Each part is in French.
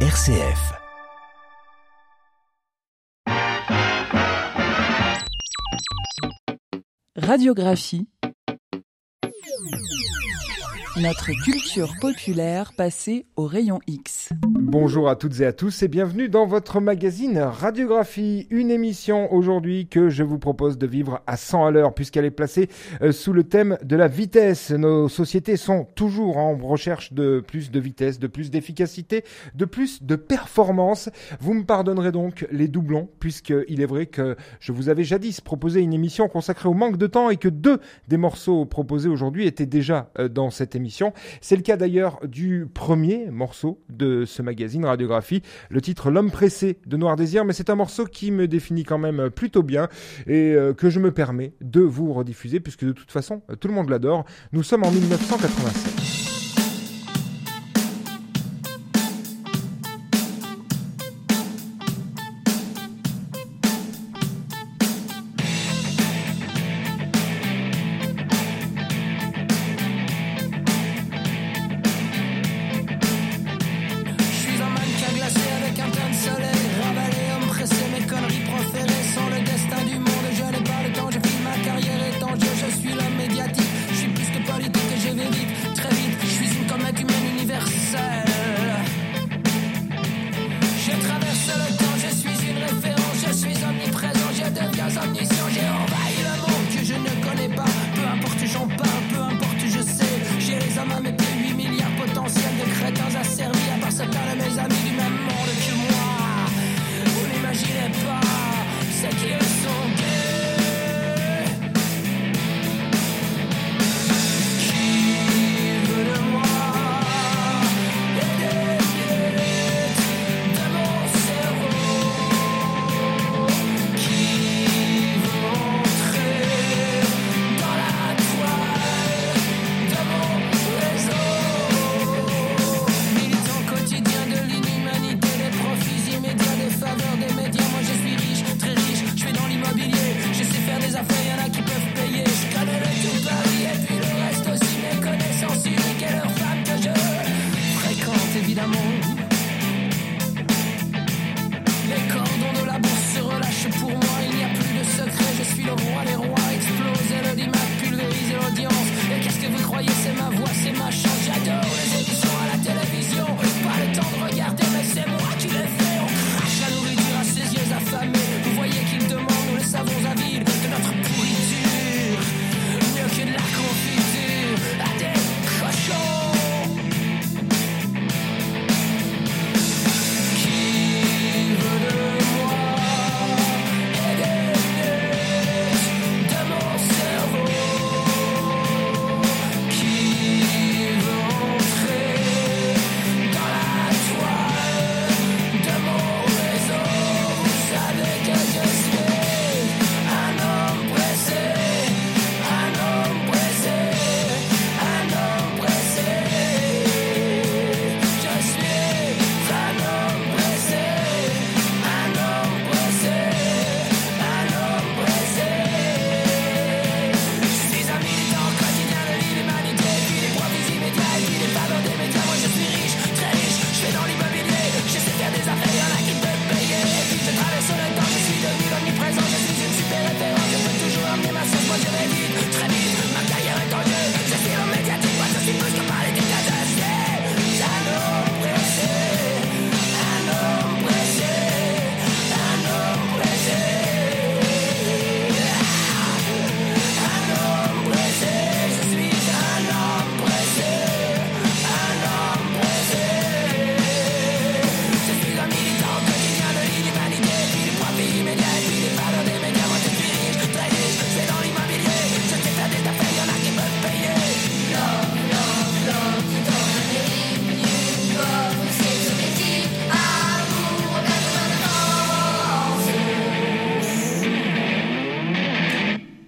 RCF. Radiographie. Notre culture populaire passée au rayon X. Bonjour à toutes et à tous et bienvenue dans votre magazine Radiographie, une émission aujourd'hui que je vous propose de vivre à 100 à l'heure puisqu'elle est placée euh, sous le thème de la vitesse. Nos sociétés sont toujours en recherche de plus de vitesse, de plus d'efficacité, de plus de performance. Vous me pardonnerez donc les doublons puisqu'il est vrai que je vous avais jadis proposé une émission consacrée au manque de temps et que deux des morceaux proposés aujourd'hui étaient déjà euh, dans cette émission. C'est le cas d'ailleurs du premier morceau de ce magazine Radiographie, le titre L'homme pressé de Noir Désir, mais c'est un morceau qui me définit quand même plutôt bien et euh, que je me permets de vous rediffuser puisque de toute façon tout le monde l'adore. Nous sommes en 1987.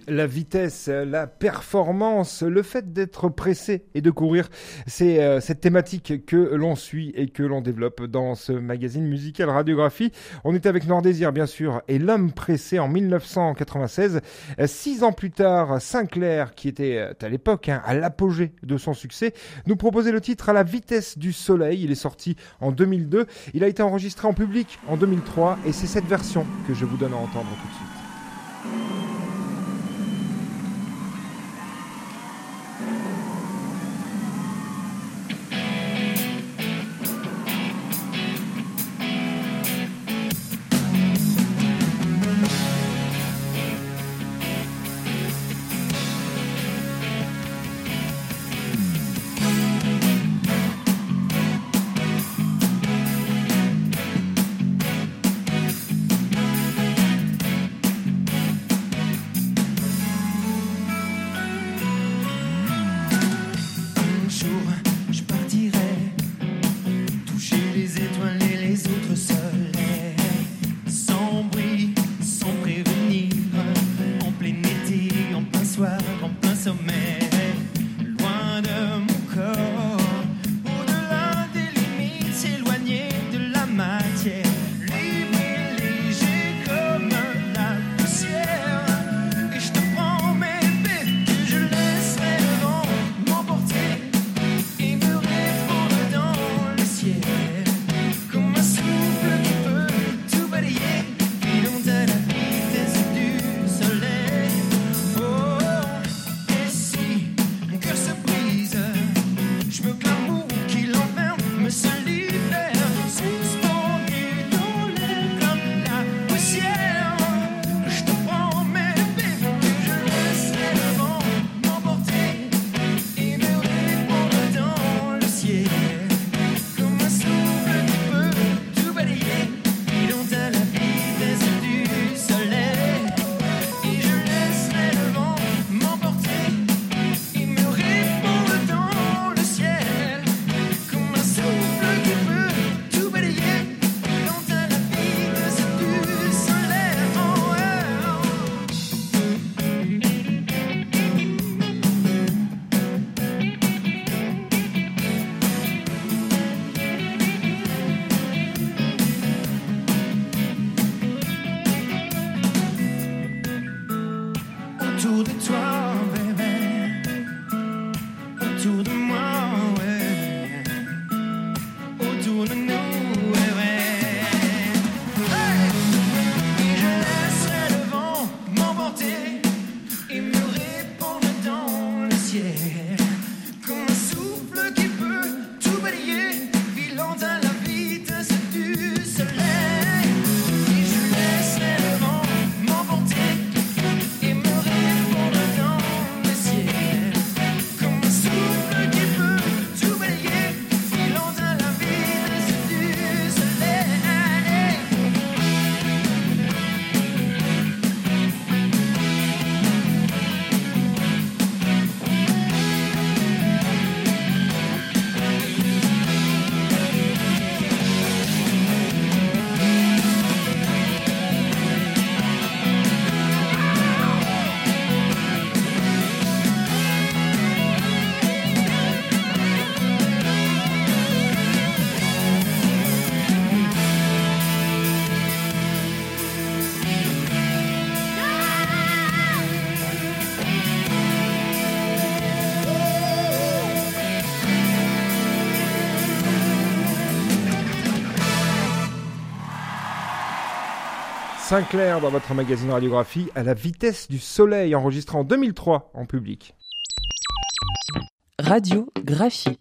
La vitesse, la performance, le fait d'être pressé et de courir. C'est euh, cette thématique que l'on suit et que l'on développe dans ce magazine musical Radiographie. On est avec Noir Désir, bien sûr, et L'homme pressé en 1996. Six ans plus tard, Sinclair, qui était euh, à l'époque hein, à l'apogée de son succès, nous proposait le titre à la vitesse du soleil. Il est sorti en 2002. Il a été enregistré en public en 2003 et c'est cette version que je vous donne à entendre tout de suite. Sinclair dans votre magazine radiographie à la vitesse du soleil, enregistré en 2003 en public. Radiographie.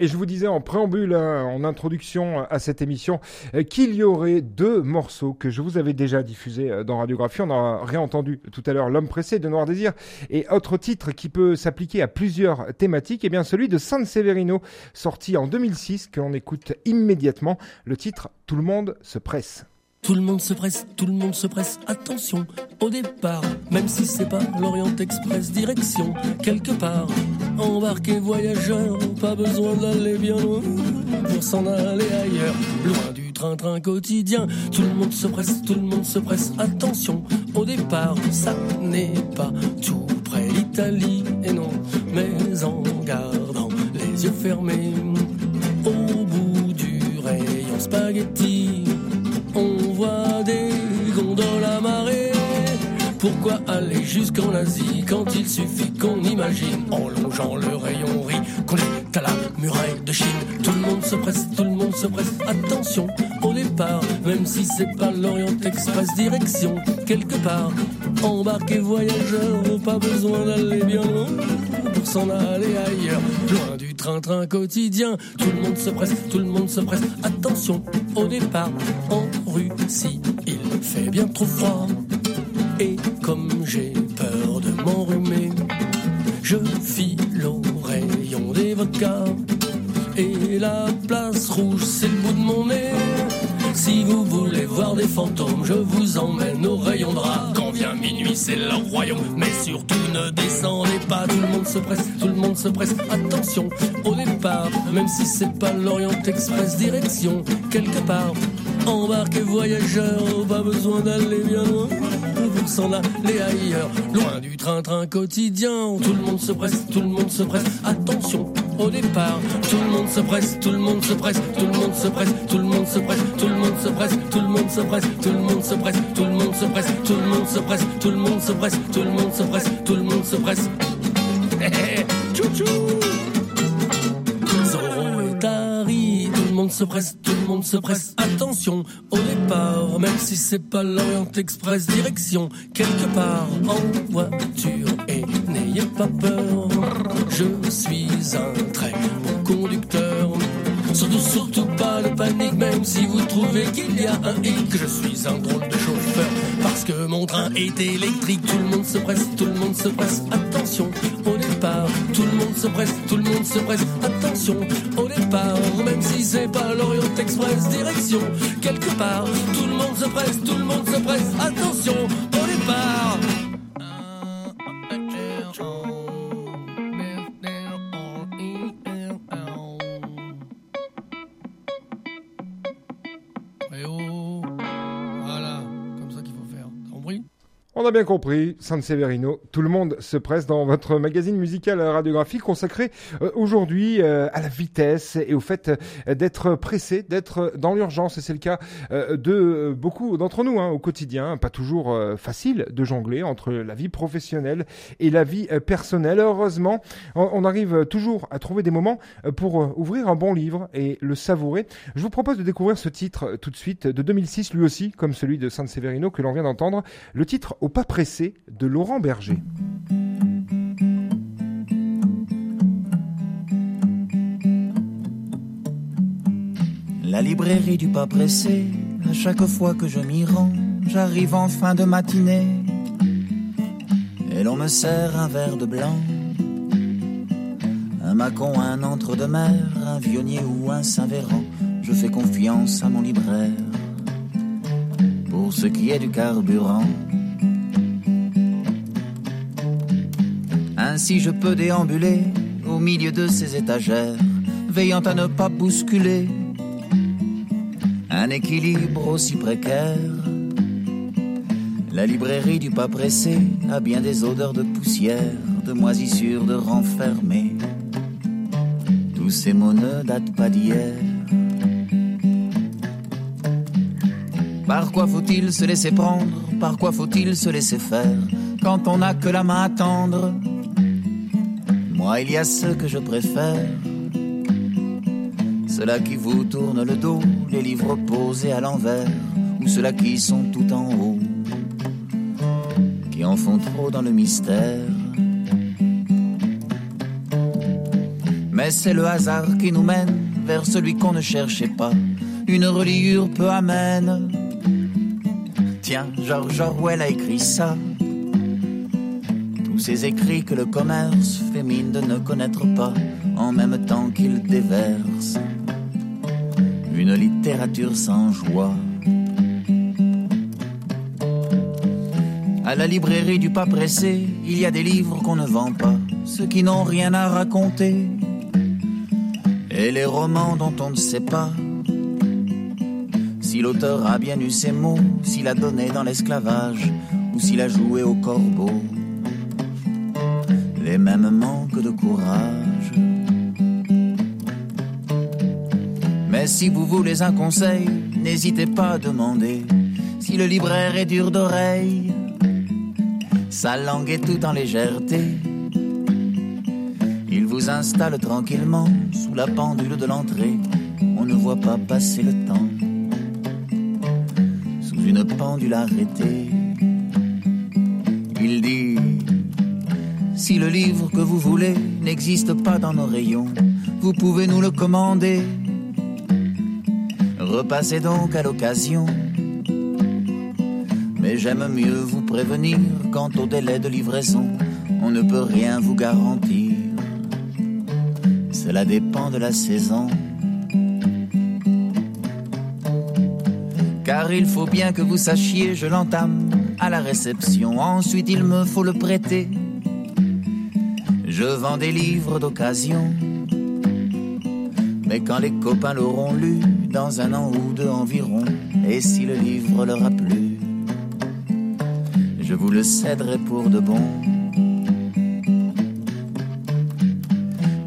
Et je vous disais en préambule, hein, en introduction à cette émission, euh, qu'il y aurait deux morceaux que je vous avais déjà diffusés euh, dans Radiographie. On a réentendu tout à l'heure L'homme pressé de Noir Désir et autre titre qui peut s'appliquer à plusieurs thématiques, et eh bien celui de San Severino, sorti en 2006, que l'on écoute immédiatement. Le titre Tout le monde se presse. Tout le monde se presse, tout le monde se presse. Attention au départ, même si c'est pas l'Orient Express, direction quelque part. Embarquez voyageurs, pas besoin d'aller bien loin pour s'en aller ailleurs, loin du train-train quotidien. Tout le monde se presse, tout le monde se presse. Attention, au départ, ça n'est pas tout près l'Italie. Et non, mais en gardant les yeux fermés, au bout du rayon spaghetti, Pourquoi aller jusqu'en Asie quand il suffit qu'on imagine en longeant le rayon riz qu'on est à la muraille de Chine? Tout le monde se presse, tout le monde se presse. Attention au départ, même si c'est pas l'Orient Express, direction quelque part. Embarquez voyageurs, pas besoin d'aller bien loin pour s'en aller ailleurs, loin du train-train quotidien. Tout le monde se presse, tout le monde se presse. Attention au départ, en Russie, il fait bien trop froid. Et comme j'ai peur de m'enrhumer, je file au rayon des vodkas. Et la place rouge, c'est le bout de mon nez. Si vous voulez voir des fantômes, je vous emmène au rayon drap. Quand vient minuit, c'est leur royaume. Mais surtout, ne descendez pas. Tout le monde se presse, tout le monde se presse. Attention au départ, même si c'est pas l'Orient Express, direction quelque part. Embarquez voyageurs, pas besoin d'aller bien loin s'en aller ailleurs, loin du train-train quotidien. Tout le monde se presse, tout le monde se presse. Attention au départ, tout le monde se presse, tout le monde se presse, tout le monde se presse, tout le monde se presse, tout le monde se presse, tout le monde se presse, tout le monde se presse, tout le monde se presse, tout le monde se presse, tout le monde se presse, tout le monde se presse, tout le monde se presse. Monde se presse, tout le monde se presse. Attention au départ, même si c'est pas l'Orient Express, direction quelque part en voiture. Et n'ayez pas peur, je suis un très bon conducteur. Surtout, surtout pas de panique, même si vous trouvez qu'il y a un hic. Je suis un drôle de chauffeur, parce que mon train est électrique. Tout le monde se presse, tout le monde se presse. Attention tout le monde se presse, tout le monde se presse. Attention au départ, même si c'est pas l'Orient Express, direction quelque part. Tout le monde se On a bien compris, San Severino, tout le monde se presse dans votre magazine musical radiographie consacré euh, aujourd'hui euh, à la vitesse et au fait euh, d'être pressé, d'être dans l'urgence. Et c'est le cas de beaucoup d'entre nous hein, au quotidien. Pas toujours facile de jongler entre la vie professionnelle et la vie personnelle. Heureusement, on, arrive toujours à trouver des moments pour ouvrir un bon livre et le savourer. Je vous propose de découvrir ce titre tout de suite de 2006, lui aussi, comme celui de San Severino que l'on vient d'entendre. Le titre Au pas pressé de Laurent Berger. La librairie du pas pressé, à chaque fois que je m'y rends, j'arrive en fin de matinée. Et l'on me sert un verre de blanc. Un macon, un entre-de-mer, un vionnier ou un Saint-Véran. Je fais confiance à mon libraire. Pour ce qui est du carburant. Ainsi je peux déambuler au milieu de ces étagères, veillant à ne pas bousculer un équilibre aussi précaire. La librairie du pas pressé a bien des odeurs de poussière, de moisissure, de renfermé. Tous ces mots ne datent pas d'hier. Par quoi faut-il se laisser prendre? Par quoi faut-il se laisser faire? Quand on n'a que la main à tendre Moi, il y a ce que je préfère. Ceux-là qui vous tournent le dos, les livres posés à l'envers, ou ceux-là qui sont tout en haut, qui en font trop dans le mystère. Mais c'est le hasard qui nous mène vers celui qu'on ne cherchait pas, une reliure peu amène. Tiens, George Orwell a écrit ça. Ces écrits que le commerce fait de ne connaître pas, en même temps qu'il déverse une littérature sans joie. À la librairie du pas pressé, il y a des livres qu'on ne vend pas, ceux qui n'ont rien à raconter, et les romans dont on ne sait pas Si l'auteur a bien eu ses mots, s'il a donné dans l'esclavage, ou s'il a joué au corbeau, les mêmes manques de courage. Mais si vous voulez un conseil, n'hésitez pas à demander si le libraire est dur d'oreille. Sa langue est tout en légèreté. Il vous installe tranquillement sous la pendule de l'entrée. On ne voit pas passer le temps sous une pendule arrêtée. Le livre que vous voulez n'existe pas dans nos rayons, vous pouvez nous le commander. Repassez donc à l'occasion. Mais j'aime mieux vous prévenir quant au délai de livraison. On ne peut rien vous garantir. Cela dépend de la saison. Car il faut bien que vous sachiez, je l'entame à la réception. Ensuite, il me faut le prêter. Je vends des livres d'occasion. Mais quand les copains l'auront lu, dans un an ou deux environ, et si le livre leur a plu, je vous le céderai pour de bon.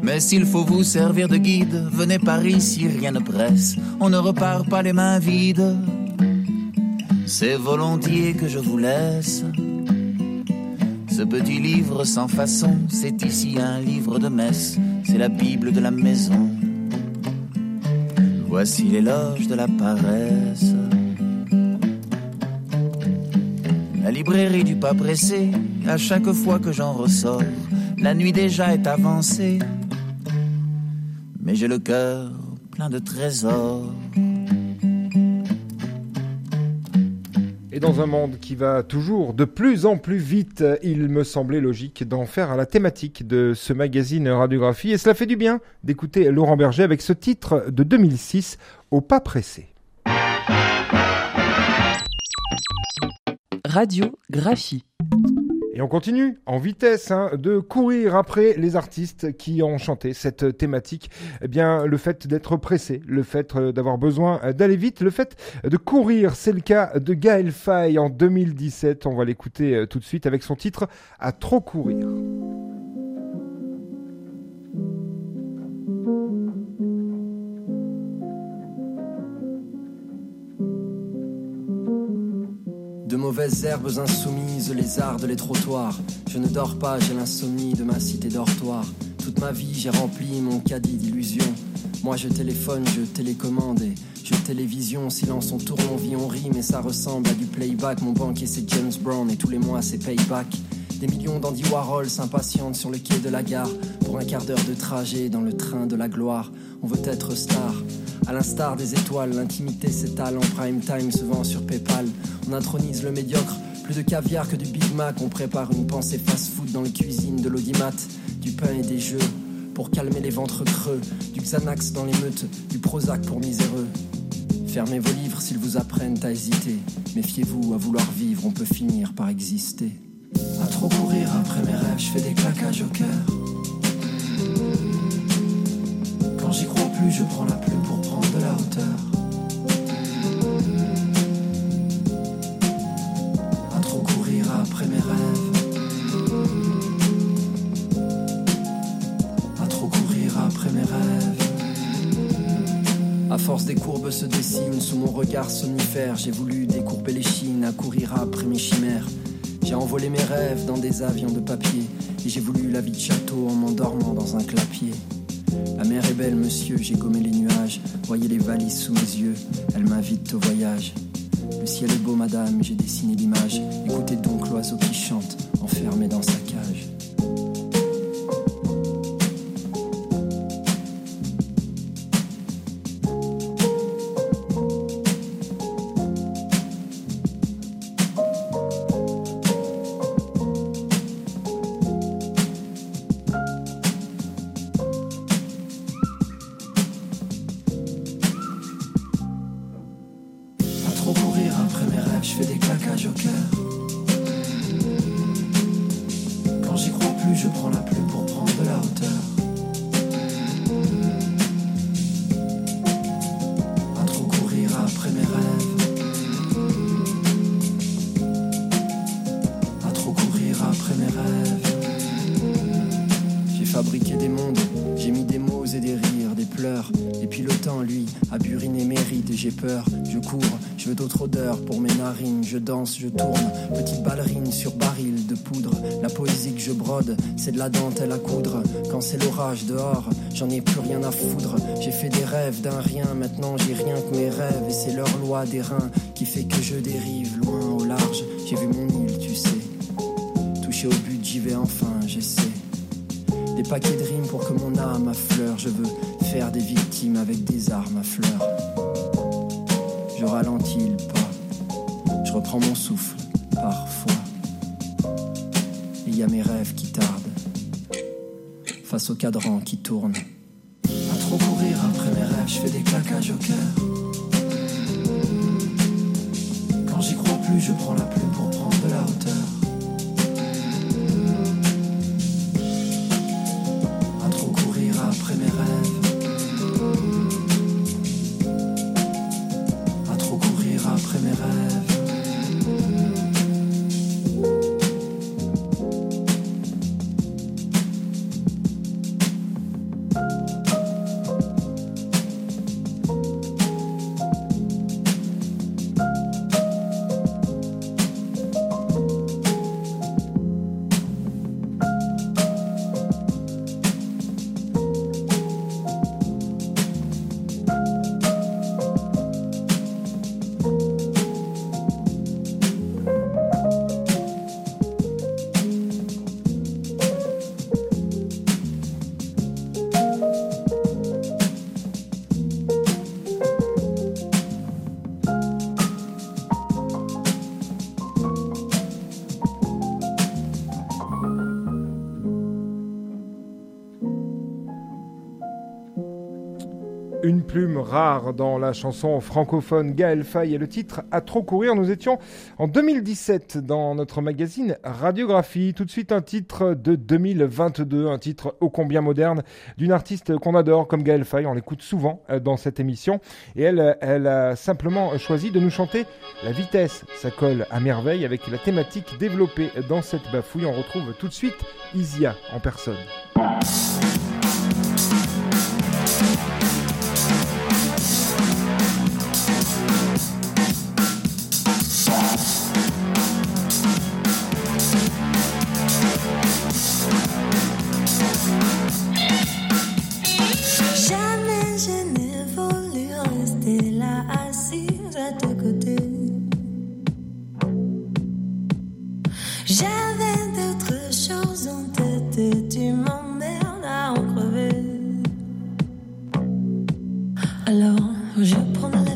Mais s'il faut vous servir de guide, venez par ici, rien ne presse, on ne repart pas les mains vides. C'est volontiers que je vous laisse. Ce petit livre sans façon, c'est ici un livre de messe, c'est la Bible de la maison. Voici l'éloge de la paresse. La librairie du pas pressé, à chaque fois que j'en ressors, la nuit déjà est avancée. Mais j'ai le cœur plein de trésors. Et dans un monde qui va toujours de plus en plus vite, il me semblait logique d'en faire à la thématique de ce magazine Radiographie. Et cela fait du bien d'écouter Laurent Berger avec ce titre de 2006, Au pas pressé. Radiographie. Et on continue en vitesse hein, de courir après les artistes qui ont chanté cette thématique. Eh bien, le fait d'être pressé, le fait euh, d'avoir besoin d'aller vite, le fait de courir, c'est le cas de Gaël Faye en 2017. On va l'écouter euh, tout de suite avec son titre À trop courir. Mauvaises herbes insoumises, les ardes, les trottoirs. Je ne dors pas, j'ai l'insomnie de ma cité dortoir. Toute ma vie, j'ai rempli mon caddie d'illusions. Moi, je téléphone, je télécommande et je télévision. Silence, on tourne, on vit, on rit, mais ça ressemble à du playback. Mon banquier, c'est James Brown et tous les mois, c'est payback. Des millions d'Andy Warhol s'impatientent sur le quai de la gare pour un quart d'heure de trajet dans le train de la gloire. On veut être star. À l'instar des étoiles, l'intimité s'étale en prime time, se vend sur PayPal. On intronise le médiocre, plus de caviar que du Big Mac. On prépare une pensée fast-food dans les cuisines de l'audimat, du pain et des jeux pour calmer les ventres creux, du Xanax dans les meutes, du Prozac pour miséreux. Fermez vos livres s'ils vous apprennent à hésiter. Méfiez-vous, à vouloir vivre, on peut finir par exister. À trop courir après mes rêves, je fais des claquages au cœur. Quand j'y crois plus, je prends la regard somnifère. J'ai voulu décourber les chines à courir après mes chimères. J'ai envolé mes rêves dans des avions de papier. Et j'ai voulu la vie de château en m'endormant dans un clapier. La mer est belle, monsieur, j'ai gommé les nuages. Voyez les valises sous mes yeux, elle m'invite au voyage. Le ciel est beau, madame, j'ai dessiné l'image. Écoutez donc l'oiseau qui chante, enfermé dans sa je cours, je veux d'autres odeurs pour mes narines. Je danse, je tourne, petite ballerine sur baril de poudre. La poésie que je brode, c'est de la dentelle à coudre. Quand c'est l'orage dehors, j'en ai plus rien à foudre. J'ai fait des rêves d'un rien, maintenant j'ai rien que mes rêves. Et c'est leur loi des reins qui fait que je dérive loin au large. J'ai vu mon île, tu sais. Touché au but, j'y vais enfin, j'essaie. Des paquets de rimes pour que mon âme affleure. Je veux faire des victimes avec des armes à fleurs. Je ralentis le pas. Je reprends mon souffle, parfois. Il y a mes rêves qui tardent. Face au cadran qui tourne. À trop courir après mes rêves, je fais des claquages au cœur. Quand j'y crois plus, je prends la plume pour dans la chanson francophone Gaël Faye et le titre À trop courir. Nous étions en 2017 dans notre magazine Radiographie. Tout de suite un titre de 2022, un titre ô combien moderne d'une artiste qu'on adore comme Gaël Faye. On l'écoute souvent euh, dans cette émission et elle, elle a simplement choisi de nous chanter la vitesse. Ça colle à merveille avec la thématique développée dans cette bafouille. On retrouve tout de suite Isia en personne. Je prends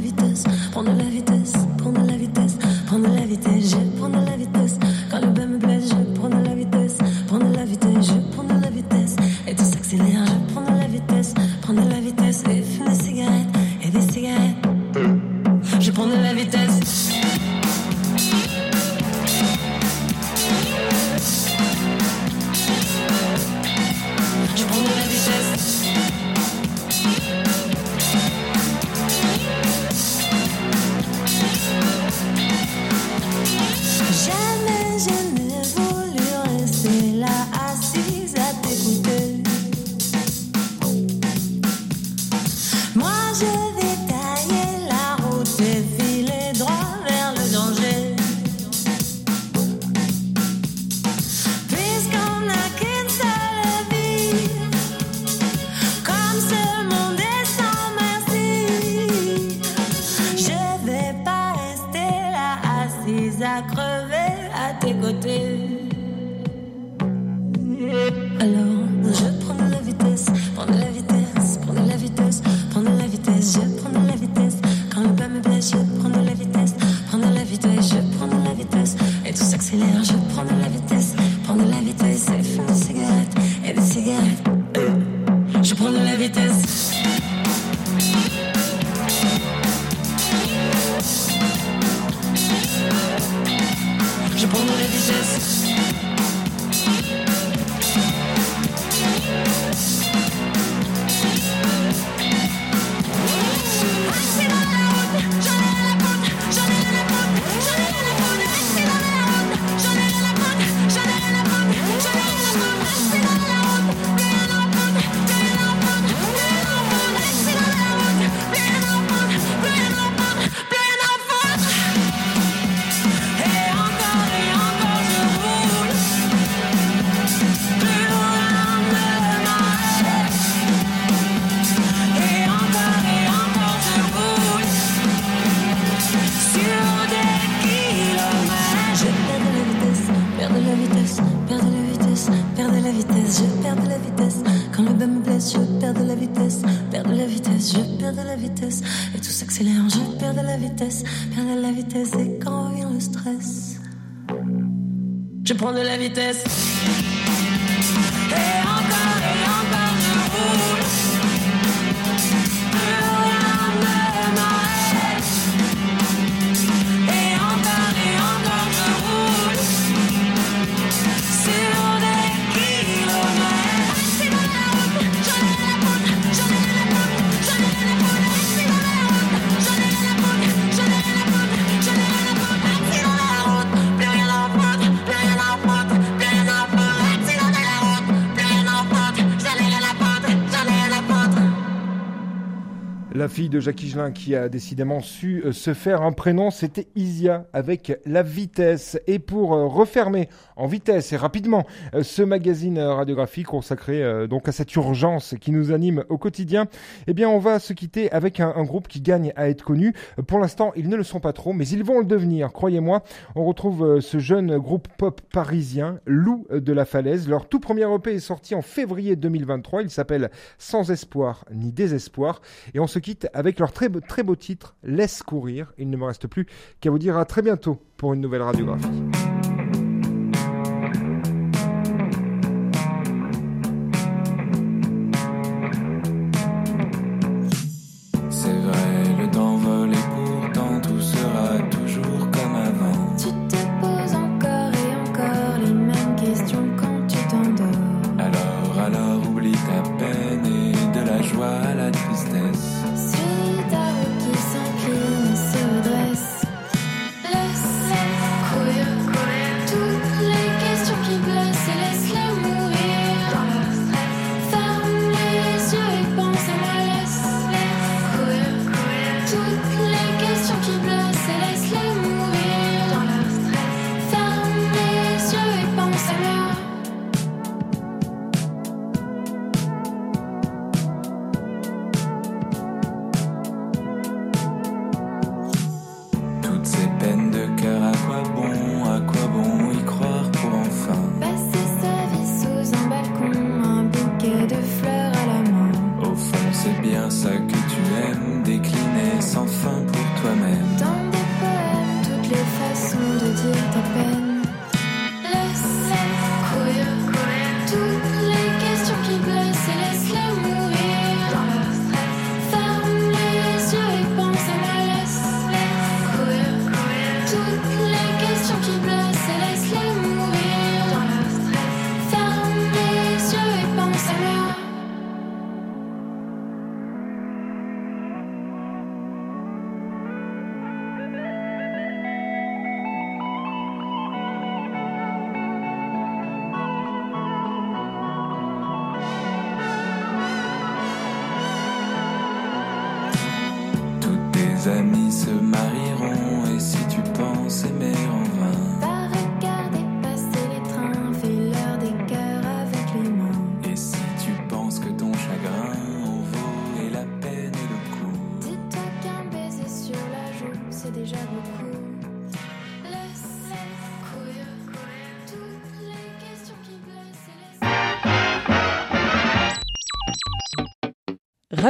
à tes de Jacques Higelin qui a décidément su euh, se faire un prénom, c'était Isia avec La Vitesse. Et pour euh, refermer en vitesse et rapidement euh, ce magazine radiographique consacré donc à cette urgence qui nous anime au quotidien, eh bien on va se quitter avec un, un groupe qui gagne à être connu. Pour l'instant, ils ne le sont pas trop, mais ils vont le devenir, croyez-moi. On retrouve ce jeune groupe pop parisien, Loup de la Falaise. Leur tout premier EP est sorti en février 2023. Il s'appelle Sans espoir ni désespoir. Et on se quitte avec leur très, beau titre Laisse courir. Il ne me reste plus qu'à vous dire à très bientôt pour une nouvelle radiographie.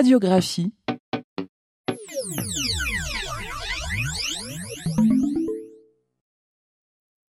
radiographie